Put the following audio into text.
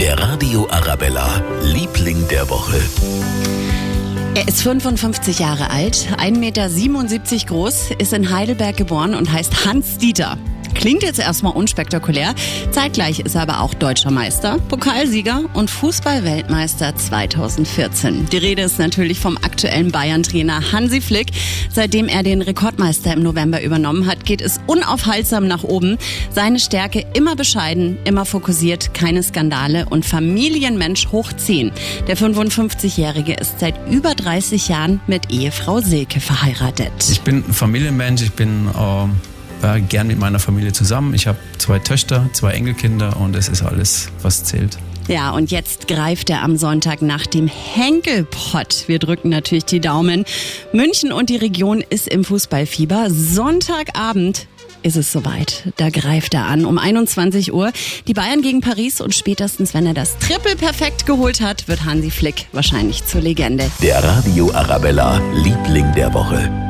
Der Radio Arabella, Liebling der Woche. Er ist 55 Jahre alt, 1,77 Meter groß, ist in Heidelberg geboren und heißt Hans Dieter. Klingt jetzt erstmal unspektakulär. Zeitgleich ist er aber auch deutscher Meister, Pokalsieger und Fußballweltmeister 2014. Die Rede ist natürlich vom aktuellen Bayern-Trainer Hansi Flick. Seitdem er den Rekordmeister im November übernommen hat, geht es unaufhaltsam nach oben. Seine Stärke immer bescheiden, immer fokussiert, keine Skandale und Familienmensch hochziehen. Der 55-Jährige ist seit über 30 Jahren mit Ehefrau Silke verheiratet. Ich bin Familienmensch, ich bin äh war gern mit meiner Familie zusammen. Ich habe zwei Töchter, zwei Enkelkinder und es ist alles, was zählt. Ja, und jetzt greift er am Sonntag nach dem Henkelpott. Wir drücken natürlich die Daumen. München und die Region ist im Fußballfieber. Sonntagabend ist es soweit. Da greift er an um 21 Uhr. Die Bayern gegen Paris und spätestens, wenn er das Triple perfekt geholt hat, wird Hansi Flick wahrscheinlich zur Legende. Der Radio Arabella, Liebling der Woche.